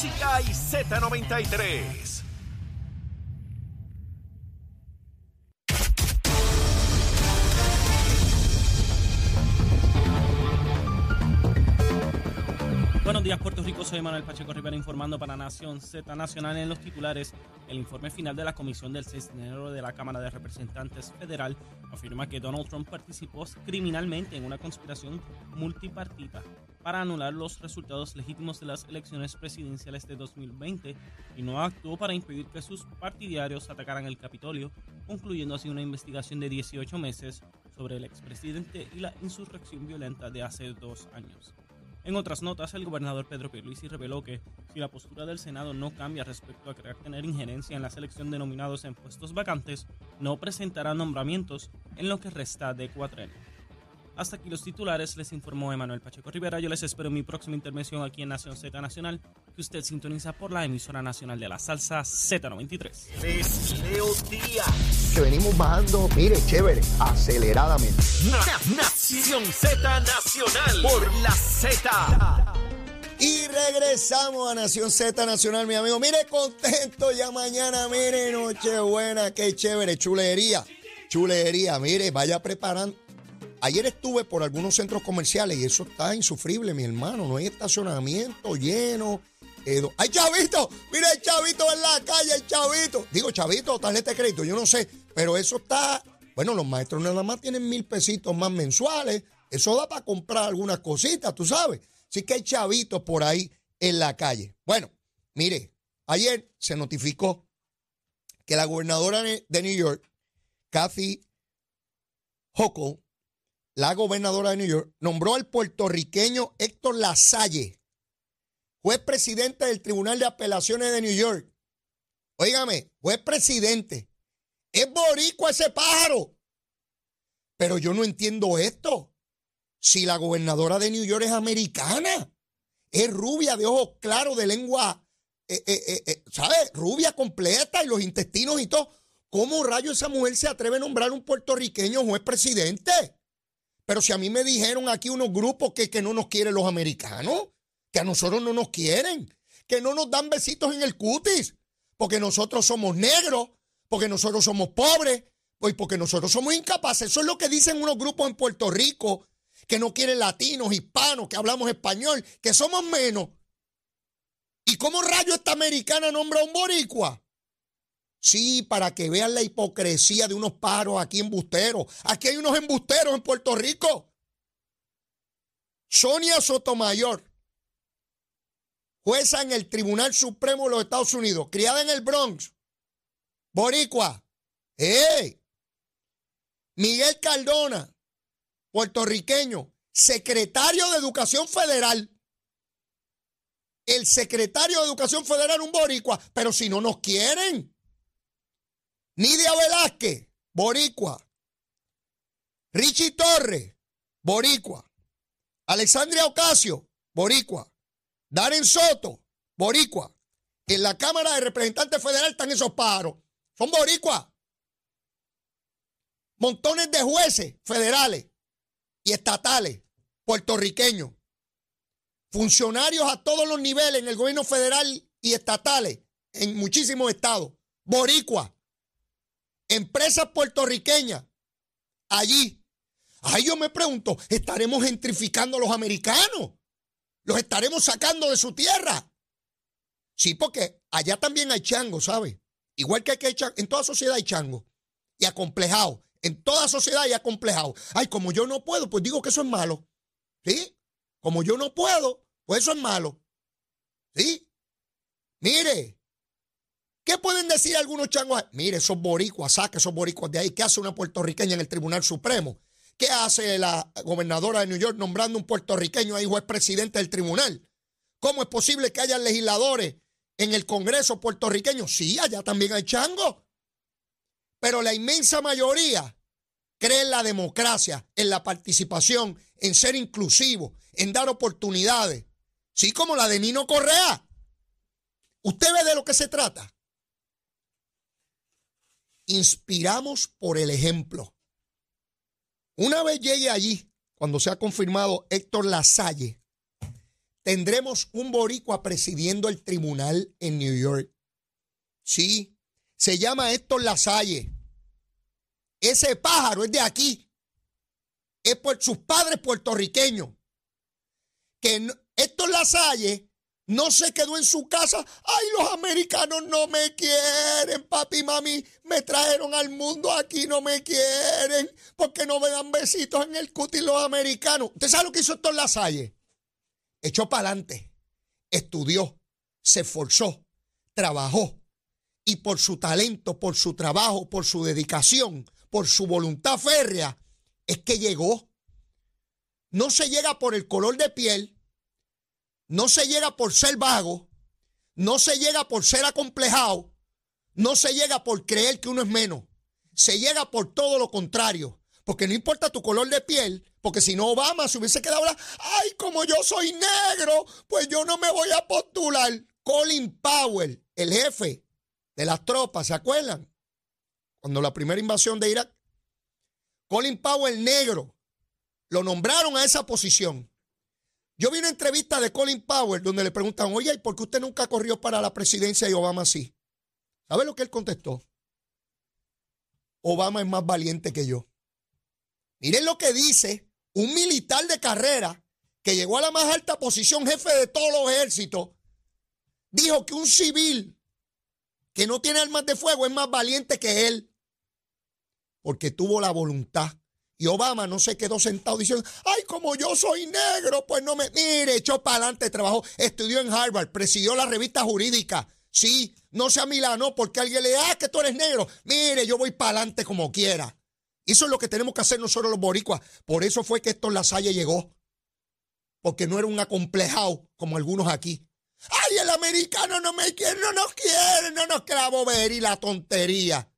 música y Z93. Soy Manuel Pacheco Rivera informando para Nación Z Nacional en los titulares. El informe final de la comisión del 6 de enero de la Cámara de Representantes Federal afirma que Donald Trump participó criminalmente en una conspiración multipartita para anular los resultados legítimos de las elecciones presidenciales de 2020 y no actuó para impedir que sus partidarios atacaran el Capitolio, concluyendo así una investigación de 18 meses sobre el expresidente y la insurrección violenta de hace dos años. En otras notas, el gobernador Pedro Pierluisi reveló que si la postura del Senado no cambia respecto a querer tener injerencia en la selección de nominados en puestos vacantes, no presentará nombramientos en lo que resta de cuatrenio. Hasta aquí los titulares, les informó Emanuel Pacheco Rivera. Yo les espero en mi próxima intervención aquí en Nación Z Nacional, que usted sintoniza por la emisora nacional de la salsa Z93. Es Leo Díaz. que venimos bajando, mire, chévere, aceleradamente. Na- Nación Z Nacional por la Z. Y regresamos a Nación Z Nacional, mi amigo. Mire, contento ya mañana, mire, Nochebuena, qué chévere, chulería, chulería, mire, vaya preparando. Ayer estuve por algunos centros comerciales y eso está insufrible, mi hermano. No hay estacionamiento lleno. eh, ¡Hay chavito! ¡Mira el chavito en la calle, el chavito! Digo, chavito, tarjeta de crédito, yo no sé. Pero eso está. Bueno, los maestros nada más tienen mil pesitos más mensuales. Eso da para comprar algunas cositas, tú sabes. Así que hay chavitos por ahí en la calle. Bueno, mire, ayer se notificó que la gobernadora de New York, Kathy Hochul, la gobernadora de New York, nombró al puertorriqueño Héctor Lasalle, juez presidente del Tribunal de Apelaciones de New York. Óigame, juez presidente. Es boricua ese pájaro. Pero yo no entiendo esto. Si la gobernadora de New York es americana, es rubia, de ojos claros, de lengua, eh, eh, eh, eh, ¿sabes? Rubia completa y los intestinos y todo. ¿Cómo rayo esa mujer se atreve a nombrar un puertorriqueño juez presidente? Pero si a mí me dijeron aquí unos grupos que, que no nos quieren los americanos, que a nosotros no nos quieren, que no nos dan besitos en el cutis, porque nosotros somos negros, porque nosotros somos pobres, pues porque nosotros somos incapaces. Eso es lo que dicen unos grupos en Puerto Rico, que no quieren latinos, hispanos, que hablamos español, que somos menos. ¿Y cómo rayo esta americana nombra a un boricua? Sí, para que vean la hipocresía de unos pájaros aquí embusteros. Aquí hay unos embusteros en Puerto Rico. Sonia Sotomayor, jueza en el Tribunal Supremo de los Estados Unidos, criada en el Bronx, boricua. ¡Ey! Miguel Cardona, puertorriqueño, secretario de Educación Federal. El secretario de Educación Federal, un boricua, pero si no nos quieren. Nidia Velázquez, boricua. Richie Torres, boricua. Alexandria Ocasio, boricua. Darren Soto, boricua. En la Cámara de Representantes Federal están esos pájaros. Son boricuas. Montones de jueces federales y estatales, puertorriqueños. Funcionarios a todos los niveles en el gobierno federal y estatales, en muchísimos estados. Boricua. Empresas puertorriqueñas. Allí. Ahí yo me pregunto, ¿estaremos gentrificando a los americanos? ¿Los estaremos sacando de su tierra? Sí, porque allá también hay chango, ¿sabes? Igual que hay chango, en toda sociedad hay chango. Y acomplejado. En toda sociedad hay acomplejado. Ay, como yo no puedo, pues digo que eso es malo. ¿Sí? Como yo no puedo, pues eso es malo. ¿Sí? Mire, ¿qué pueden decir algunos changos? Mire, esos boricuas, saque esos boricuas de ahí. ¿Qué hace una puertorriqueña en el Tribunal Supremo? ¿Qué hace la gobernadora de New York nombrando un puertorriqueño ahí juez presidente del tribunal? ¿Cómo es posible que haya legisladores en el Congreso puertorriqueño? Sí, allá también hay chango. Pero la inmensa mayoría cree en la democracia, en la participación, en ser inclusivo, en dar oportunidades. Sí, como la de Nino Correa. ¿Usted ve de lo que se trata? Inspiramos por el ejemplo. Una vez llegue allí, cuando se ha confirmado Héctor Lasalle, tendremos un boricua presidiendo el tribunal en New York. Sí, se llama Héctor Lasalle. Ese pájaro es de aquí. Es por sus padres puertorriqueños. Que Héctor Lasalle no se quedó en su casa. Ay, los americanos no me quieren, papi y mami. Me trajeron al mundo aquí, no me quieren. Porque no me dan besitos en el cutis los americanos. ¿Usted sabe lo que hizo Héctor Lasalle? Echó para adelante, estudió, se esforzó, trabajó. Y por su talento, por su trabajo, por su dedicación, por su voluntad férrea, es que llegó. No se llega por el color de piel, no se llega por ser vago, no se llega por ser acomplejado, no se llega por creer que uno es menos, se llega por todo lo contrario. Porque no importa tu color de piel, porque si no Obama se hubiese quedado ahora, ay, como yo soy negro, pues yo no me voy a postular. Colin Powell, el jefe de las tropas, ¿se acuerdan? Cuando la primera invasión de Irak, Colin Powell negro, lo nombraron a esa posición. Yo vi una entrevista de Colin Powell donde le preguntan, oye, ¿y por qué usted nunca corrió para la presidencia y Obama sí? ¿Sabe lo que él contestó? Obama es más valiente que yo. Miren lo que dice un militar de carrera que llegó a la más alta posición, jefe de todos los ejércitos, dijo que un civil que no tiene armas de fuego es más valiente que él, porque tuvo la voluntad. Y Obama no se quedó sentado diciendo, ay, como yo soy negro, pues no me... Mire, echó para adelante, trabajó, estudió en Harvard, presidió la revista jurídica. Sí, no se amilanó porque alguien le ah, que tú eres negro. Mire, yo voy para adelante como quiera. Eso es lo que tenemos que hacer nosotros los boricuas. Por eso fue que la Lasalle llegó. Porque no era un acomplejado como algunos aquí. Ay, el americano no me quiere, no nos quiere, no nos quiere ver y la tontería.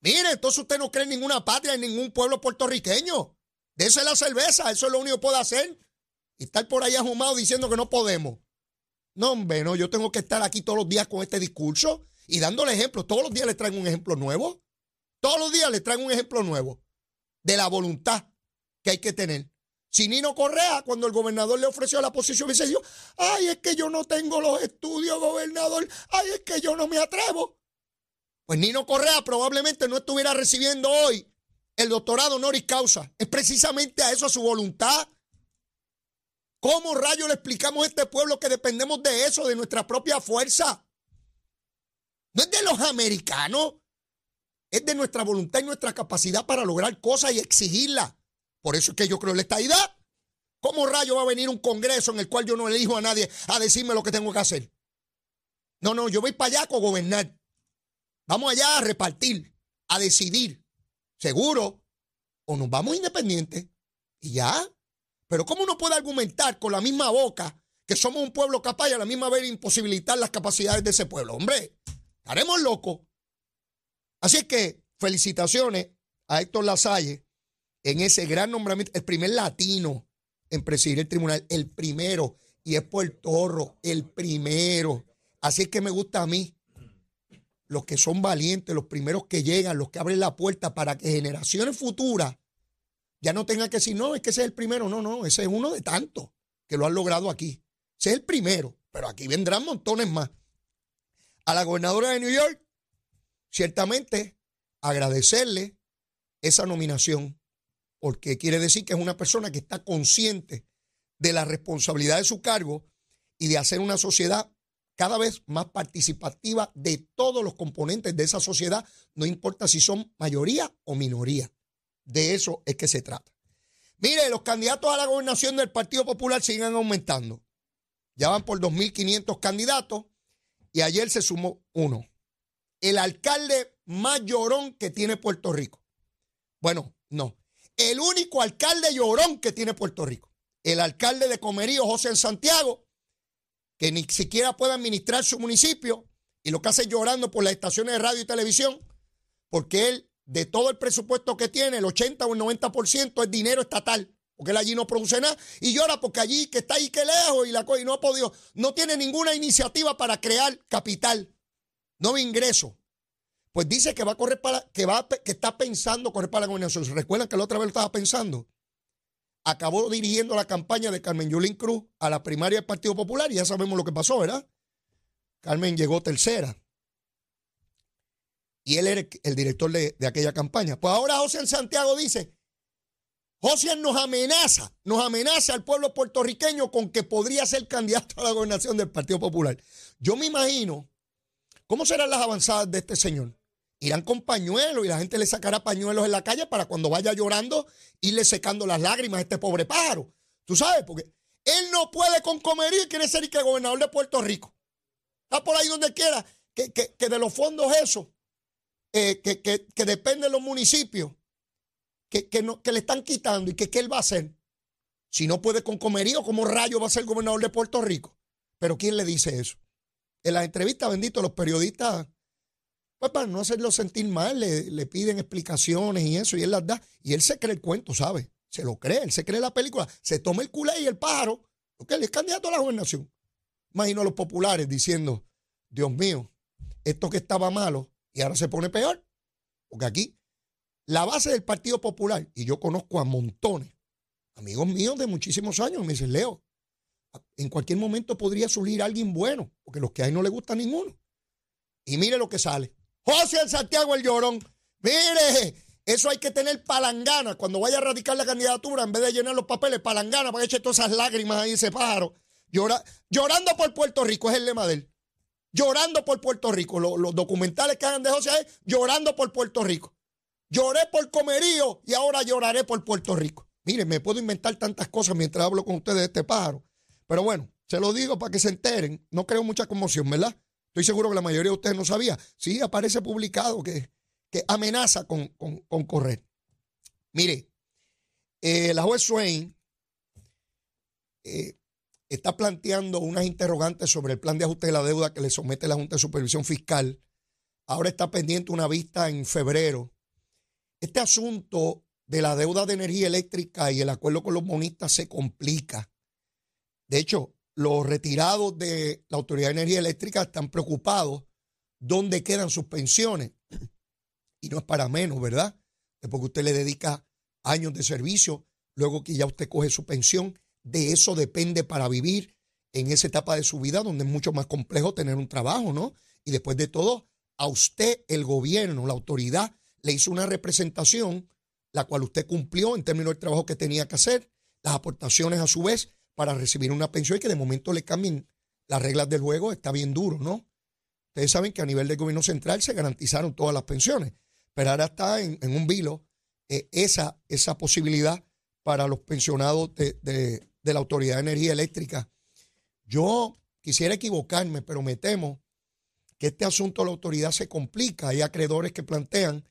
Mire, entonces usted no cree en ninguna patria, en ningún pueblo puertorriqueño. Dese la cerveza, eso es lo único que puede hacer. Y estar por ahí ahumado diciendo que no podemos. No, hombre, no, yo tengo que estar aquí todos los días con este discurso y dándole ejemplos. Todos los días le traigo un ejemplo nuevo. Todos los días les traigo un ejemplo nuevo de la voluntad que hay que tener. Si Nino Correa, cuando el gobernador le ofreció la posición, dice yo, ay, es que yo no tengo los estudios, gobernador, ay, es que yo no me atrevo. Pues Nino Correa probablemente no estuviera recibiendo hoy el doctorado honoris causa. Es precisamente a eso, a su voluntad. ¿Cómo rayo le explicamos a este pueblo que dependemos de eso, de nuestra propia fuerza? No es de los americanos, es de nuestra voluntad y nuestra capacidad para lograr cosas y exigirlas. Por eso es que yo creo en la estadidad. ¿Cómo rayo va a venir un congreso en el cual yo no elijo a nadie a decirme lo que tengo que hacer? No, no, yo voy para allá a gobernar. Vamos allá a repartir, a decidir. Seguro. O nos vamos independientes. Y ya. Pero ¿cómo uno puede argumentar con la misma boca que somos un pueblo capaz y a la misma vez imposibilitar las capacidades de ese pueblo? Hombre, estaremos locos. Así que felicitaciones a Héctor Lasalle en ese gran nombramiento, el primer latino en presidir el tribunal, el primero, y es por Torro, el primero. Así es que me gusta a mí los que son valientes, los primeros que llegan, los que abren la puerta para que generaciones futuras ya no tengan que decir, no, es que ese es el primero. No, no, ese es uno de tantos que lo han logrado aquí. Ese es el primero, pero aquí vendrán montones más. A la gobernadora de New York, ciertamente agradecerle esa nominación, porque quiere decir que es una persona que está consciente de la responsabilidad de su cargo y de hacer una sociedad cada vez más participativa de todos los componentes de esa sociedad, no importa si son mayoría o minoría. De eso es que se trata. Mire, los candidatos a la gobernación del Partido Popular siguen aumentando. Ya van por 2.500 candidatos y ayer se sumó uno el alcalde más llorón que tiene Puerto Rico. Bueno, no. El único alcalde llorón que tiene Puerto Rico. El alcalde de Comerío, José Santiago, que ni siquiera puede administrar su municipio y lo que hace llorando por las estaciones de radio y televisión, porque él, de todo el presupuesto que tiene, el 80 o el 90% es dinero estatal, porque él allí no produce nada y llora porque allí que está ahí que lejos y la y no ha podido, no tiene ninguna iniciativa para crear capital no ingreso. Pues dice que va a correr para, que va, que está pensando correr para la gobernación. ¿Recuerdan que la otra vez lo estaba pensando? Acabó dirigiendo la campaña de Carmen Yulín Cruz a la primaria del Partido Popular y ya sabemos lo que pasó, ¿verdad? Carmen llegó tercera. Y él era el director de, de aquella campaña. Pues ahora José Santiago dice, José nos amenaza, nos amenaza al pueblo puertorriqueño con que podría ser candidato a la gobernación del Partido Popular. Yo me imagino, ¿cómo serán las avanzadas de este señor? Irán con pañuelos y la gente le sacará pañuelos en la calle para cuando vaya llorando irle secando las lágrimas a este pobre pájaro. Tú sabes, porque él no puede con comería y quiere ser el que gobernador de Puerto Rico. Está por ahí donde quiera, que, de los fondos eso, eh, que, que, depende de los municipios, que, no, que le están quitando y que qué él va a hacer. Si no puede con comerío, ¿cómo rayo va a ser gobernador de Puerto Rico? Pero ¿quién le dice eso? En las entrevistas, bendito, los periodistas pues para no hacerlo sentir mal, le, piden explicaciones y eso, y él las da. Y él se cree el cuento, ¿sabe? Se lo cree, él se cree la película. Se toma el culé y el pájaro, porque él es candidato a la gobernación. Imagino a los populares diciendo, Dios mío, esto que estaba malo y ahora se pone peor. Porque aquí, la base del Partido Popular, y yo conozco a montones, amigos míos de muchísimos años, me dicen, Leo, en cualquier momento podría surgir alguien bueno, porque los que hay no le gusta ninguno. Y mire lo que sale. José Santiago el Llorón. Mire, eso hay que tener palangana. Cuando vaya a radicar la candidatura, en vez de llenar los papeles, palangana para que eche todas esas lágrimas ahí ese pájaro. llorando por Puerto Rico es el lema de él. Llorando por Puerto Rico. Los, documentales que hagan de José es llorando por Puerto Rico. Lloré por comerío y ahora lloraré por Puerto Rico. Mire, me puedo inventar tantas cosas mientras hablo con ustedes de este pájaro. Pero bueno, se lo digo para que se enteren. No creo mucha conmoción, ¿verdad? Estoy seguro que la mayoría de ustedes no sabía. Sí, aparece publicado que, que amenaza con, correr. Mire, eh, la juez Swain eh, está planteando unas interrogantes sobre el plan de ajuste de la deuda que le somete la Junta de Supervisión Fiscal. Ahora está pendiente una vista en febrero. Este asunto de la deuda de energía eléctrica y el acuerdo con los bonistas se complica. De hecho, los retirados de la Autoridad de Energía Eléctrica están preocupados dónde quedan sus pensiones. Y no es para menos, ¿verdad? Es porque usted le dedica años de servicio, luego que ya usted coge su pensión, de eso depende para vivir en esa etapa de su vida donde es mucho más complejo tener un trabajo, ¿no? Y después de todo, a usted el gobierno, la autoridad, le hizo una representación, la cual usted cumplió en términos del trabajo que tenía que hacer, las aportaciones a su vez para recibir una pensión y que de momento le cambien las reglas del juego, está bien duro, ¿no? Ustedes saben que a nivel del gobierno central se garantizaron todas las pensiones, pero ahora está en, un vilo eh, esa, esa posibilidad para los pensionados de, la Autoridad de Energía Eléctrica. Yo quisiera equivocarme, pero me temo que este asunto de la autoridad se complica. Hay acreedores que plantean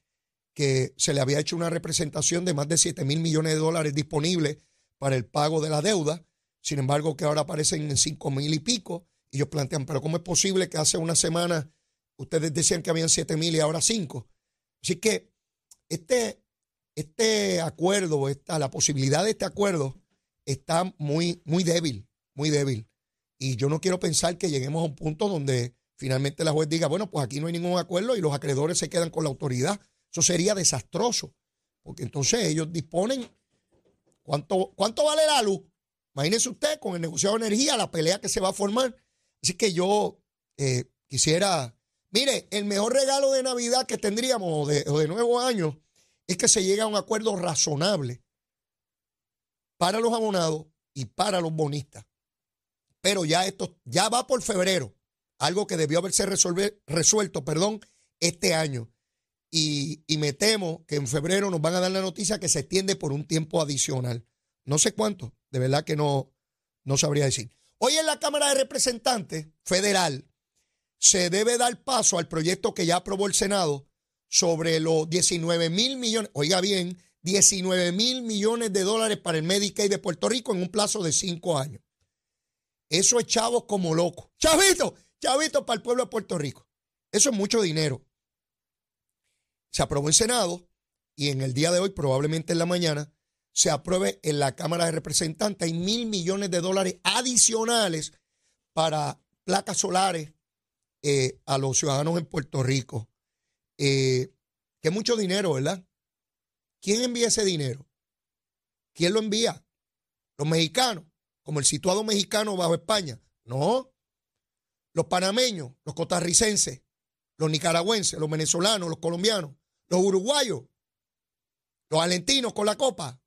que se le había hecho una representación de más de 7 mil millones de dólares disponibles para el pago de la deuda sin embargo, que ahora aparecen en cinco mil y pico. Y ellos plantean, pero ¿cómo es posible que hace una semana ustedes decían que habían siete mil y ahora cinco? Así que este, este acuerdo, esta, la posibilidad de este acuerdo está muy, muy débil, muy débil. Y yo no quiero pensar que lleguemos a un punto donde finalmente la juez diga, bueno, pues aquí no hay ningún acuerdo y los acreedores se quedan con la autoridad. Eso sería desastroso, porque entonces ellos disponen cuánto, cuánto vale la luz. Imagínese usted con el negociado de energía, la pelea que se va a formar. Así que yo eh, quisiera, mire, el mejor regalo de Navidad que tendríamos o de, nuevo año es que se llegue a un acuerdo razonable para los abonados y para los bonistas. Pero ya esto ya va por febrero, algo que debió haberse resuelto, perdón, este año. Y, y, me temo que en febrero nos van a dar la noticia que se extiende por un tiempo adicional. No sé cuánto, de verdad que no, no sabría decir. Hoy en la Cámara de Representantes Federal se debe dar paso al proyecto que ya aprobó el Senado sobre los 19 mil millones, oiga bien, 19 mil millones de dólares para el Medicaid de Puerto Rico en un plazo de cinco años. Eso es chavos como loco. Chavito, chavito para el pueblo de Puerto Rico. Eso es mucho dinero. Se aprobó en Senado y en el día de hoy, probablemente en la mañana, se apruebe en la Cámara de Representantes. Hay mil millones de dólares adicionales para placas solares eh, a los ciudadanos en Puerto Rico. Eh, que mucho dinero, ¿verdad? ¿Quién envía ese dinero? ¿Quién lo envía? Los mexicanos, como el situado mexicano bajo España. No. Los panameños, los costarricenses, los nicaragüenses, los venezolanos, los colombianos, los uruguayos, los argentinos con la copa.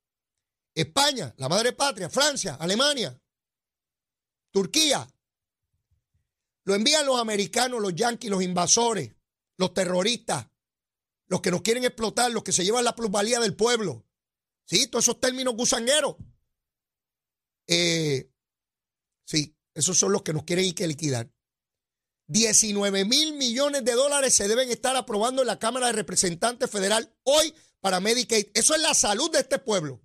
España, la madre patria, Francia, Alemania, Turquía. Lo envían los americanos, los yanquis, los invasores, los terroristas, los que nos quieren explotar, los que se llevan la plusvalía del pueblo. Sí, todos esos términos gusangueros. Eh, sí, esos son los que nos quieren ir que liquidar. 19 mil millones de dólares se deben estar aprobando en la Cámara de Representantes Federal hoy para Medicaid. Eso es la salud de este pueblo.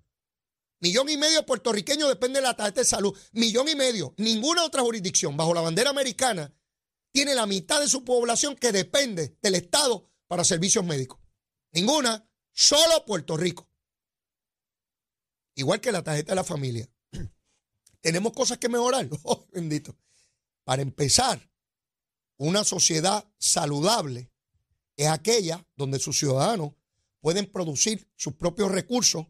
Millón y medio puertorriqueños depende de la tarjeta de salud. Millón y medio. Ninguna otra jurisdicción bajo la bandera americana tiene la mitad de su población que depende del Estado para servicios médicos. Ninguna. Solo Puerto Rico. Igual que la tarjeta de la familia. Tenemos cosas que mejorar. Oh, bendito. Para empezar, una sociedad saludable es aquella donde sus ciudadanos pueden producir sus propios recursos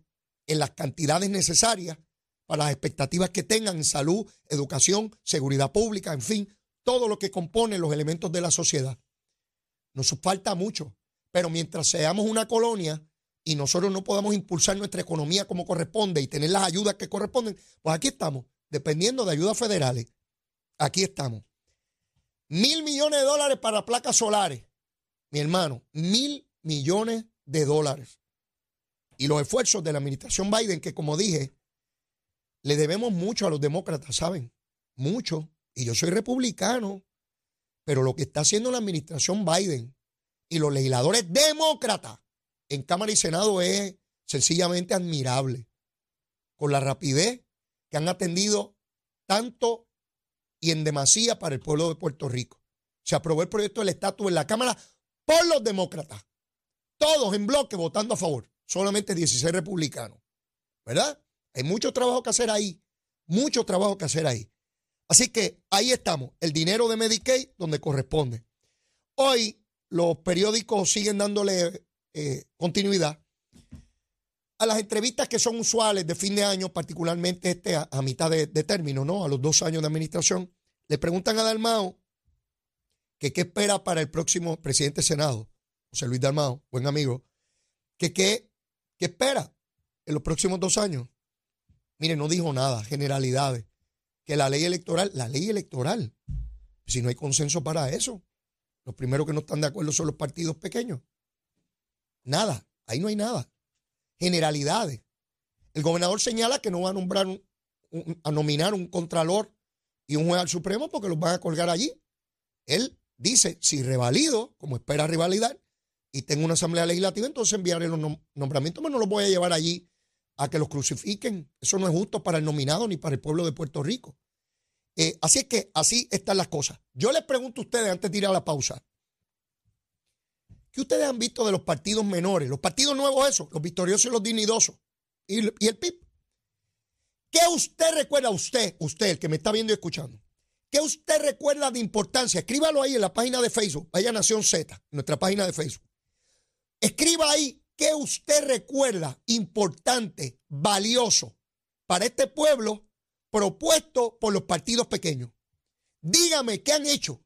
en las cantidades necesarias para las expectativas que tengan en salud, educación, seguridad pública, en fin, todo lo que compone los elementos de la sociedad. Nos falta mucho, pero mientras seamos una colonia y nosotros no podamos impulsar nuestra economía como corresponde y tener las ayudas que corresponden, pues aquí estamos, dependiendo de ayudas federales. Aquí estamos. Mil millones de dólares para placas solares. Mi hermano, mil millones de dólares y los esfuerzos de la administración Biden, que como dije, le debemos mucho a los demócratas, ¿saben? Mucho. Y yo soy republicano, pero lo que está haciendo la administración Biden y los legisladores demócratas en Cámara y Senado es sencillamente admirable. Con la rapidez que han atendido tanto y en demasía para el pueblo de Puerto Rico. Se aprobó el proyecto del estatus en la Cámara por los demócratas. Todos en bloque votando a favor solamente 16 republicanos. ¿Verdad? Hay mucho trabajo que hacer ahí. Mucho trabajo que hacer ahí. Así que ahí estamos, el dinero de Medicaid donde corresponde. Hoy los periódicos siguen dándole eh, continuidad a las entrevistas que son usuales de fin de año, particularmente este a, mitad de, término, ¿no? A los dos años de administración. Le preguntan a Dalmao que qué espera para el próximo presidente de Senado, José Luis Dalmao, buen amigo, que qué ¿Qué espera en los próximos dos años? Mire, no dijo nada, generalidades. Que la ley electoral, la ley electoral, si no hay consenso para eso, los primeros que no están de acuerdo son los partidos pequeños. Nada, ahí no hay nada. Generalidades. El gobernador señala que no va a nombrar a nominar un contralor y un juez al Supremo porque los van a colgar allí. Él dice, si revalido, como espera rivalidad, y tengo una asamblea legislativa, entonces enviaré los nombramientos, pero no los voy a llevar allí a que los crucifiquen. Eso no es justo para el nominado ni para el pueblo de Puerto Rico. Eh, así es que así están las cosas. Yo les pregunto a ustedes antes de ir a la pausa. ¿Qué ustedes han visto de los partidos menores? Los partidos nuevos esos, los victoriosos y los dignidosos. Y, y el PIB. ¿Qué usted recuerda, usted, usted, el que me está viendo y escuchando? ¿Qué usted recuerda de importancia? Escríbalo ahí en la página de Facebook, vaya Nación Z, nuestra página de Facebook. Escriba ahí qué usted recuerda importante, valioso para este pueblo propuesto por los partidos pequeños. Dígame qué han hecho.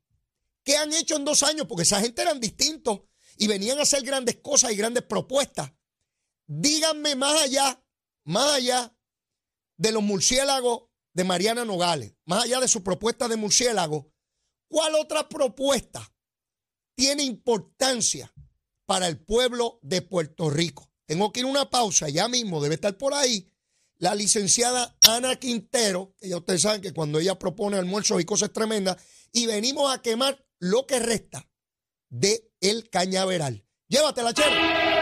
¿Qué han hecho en dos años? Porque esa gente eran distintos y venían a hacer grandes cosas y grandes propuestas. Díganme más allá, más allá de los murciélagos de Mariana Nogales, más allá de su propuesta de murciélago, ¿cuál otra propuesta tiene importancia para el pueblo de Puerto Rico. Tengo que ir a una pausa, ya mismo debe estar por ahí la licenciada Ana Quintero, que ya ustedes saben que cuando ella propone almuerzos y cosas tremendas, y venimos a quemar lo que resta de el cañaveral. Llévatela, chévere.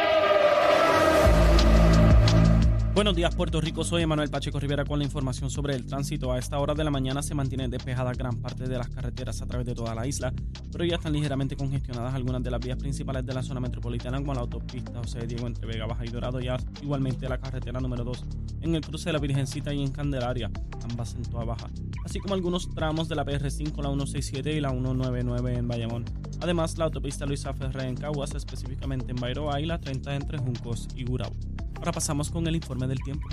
Buenos días, Puerto Rico. Soy Emanuel Pacheco Rivera con la información sobre el tránsito. A esta hora de la mañana se mantiene despejada gran parte de las carreteras a través de toda la isla, pero ya están ligeramente congestionadas algunas de las vías principales de la zona metropolitana, como la autopista José Diego entre Vega Baja y Dorado, y igualmente la carretera número 2 en el cruce de la Virgencita y en Candelaria, ambas en toda baja, así como algunos tramos de la PR5, la 167 y la 199 en Bayamón. Además, la autopista Luisa Ferré en Caguas, específicamente en Bairoa y la 30 entre Juncos y Gurabo. Ahora pasamos con el informe del tiempo.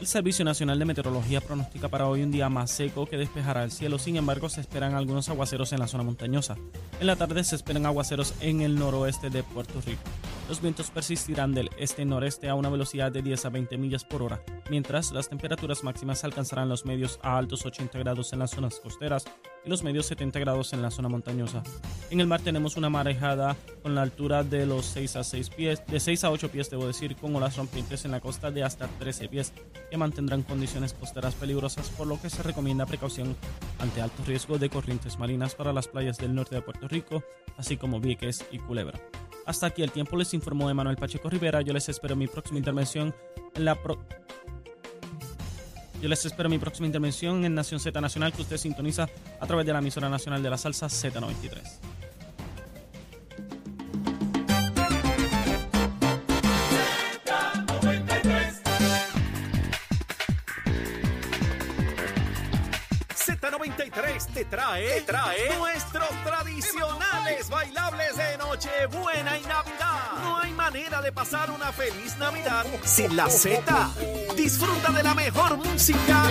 El Servicio Nacional de Meteorología pronostica para hoy un día más seco que despejará el cielo, sin embargo se esperan algunos aguaceros en la zona montañosa. En la tarde se esperan aguaceros en el noroeste de Puerto Rico. Los vientos persistirán del este-noreste a una velocidad de 10 a 20 millas por hora, mientras las temperaturas máximas alcanzarán los medios a altos 80 grados en las zonas costeras y los medios 70 grados en la zona montañosa. En el mar tenemos una marejada con la altura de los 6 a 6 pies, de 6 a 8 pies debo decir, con olas rompientes en la costa de hasta 13 pies, que mantendrán condiciones costeras peligrosas, por lo que se recomienda precaución ante alto riesgo de corrientes marinas para las playas del norte de Puerto Rico, así como Vieques y Culebra. Hasta aquí el tiempo les informó Emanuel Pacheco Rivera. Yo les espero mi próxima intervención en la Yo les espero mi próxima intervención en Nación Z Nacional que usted sintoniza a través de la emisora nacional de la salsa Z93. Z93 te trae, te trae Nochebuena y Navidad. No hay manera de pasar una feliz Navidad sin la Z. Disfruta de la mejor música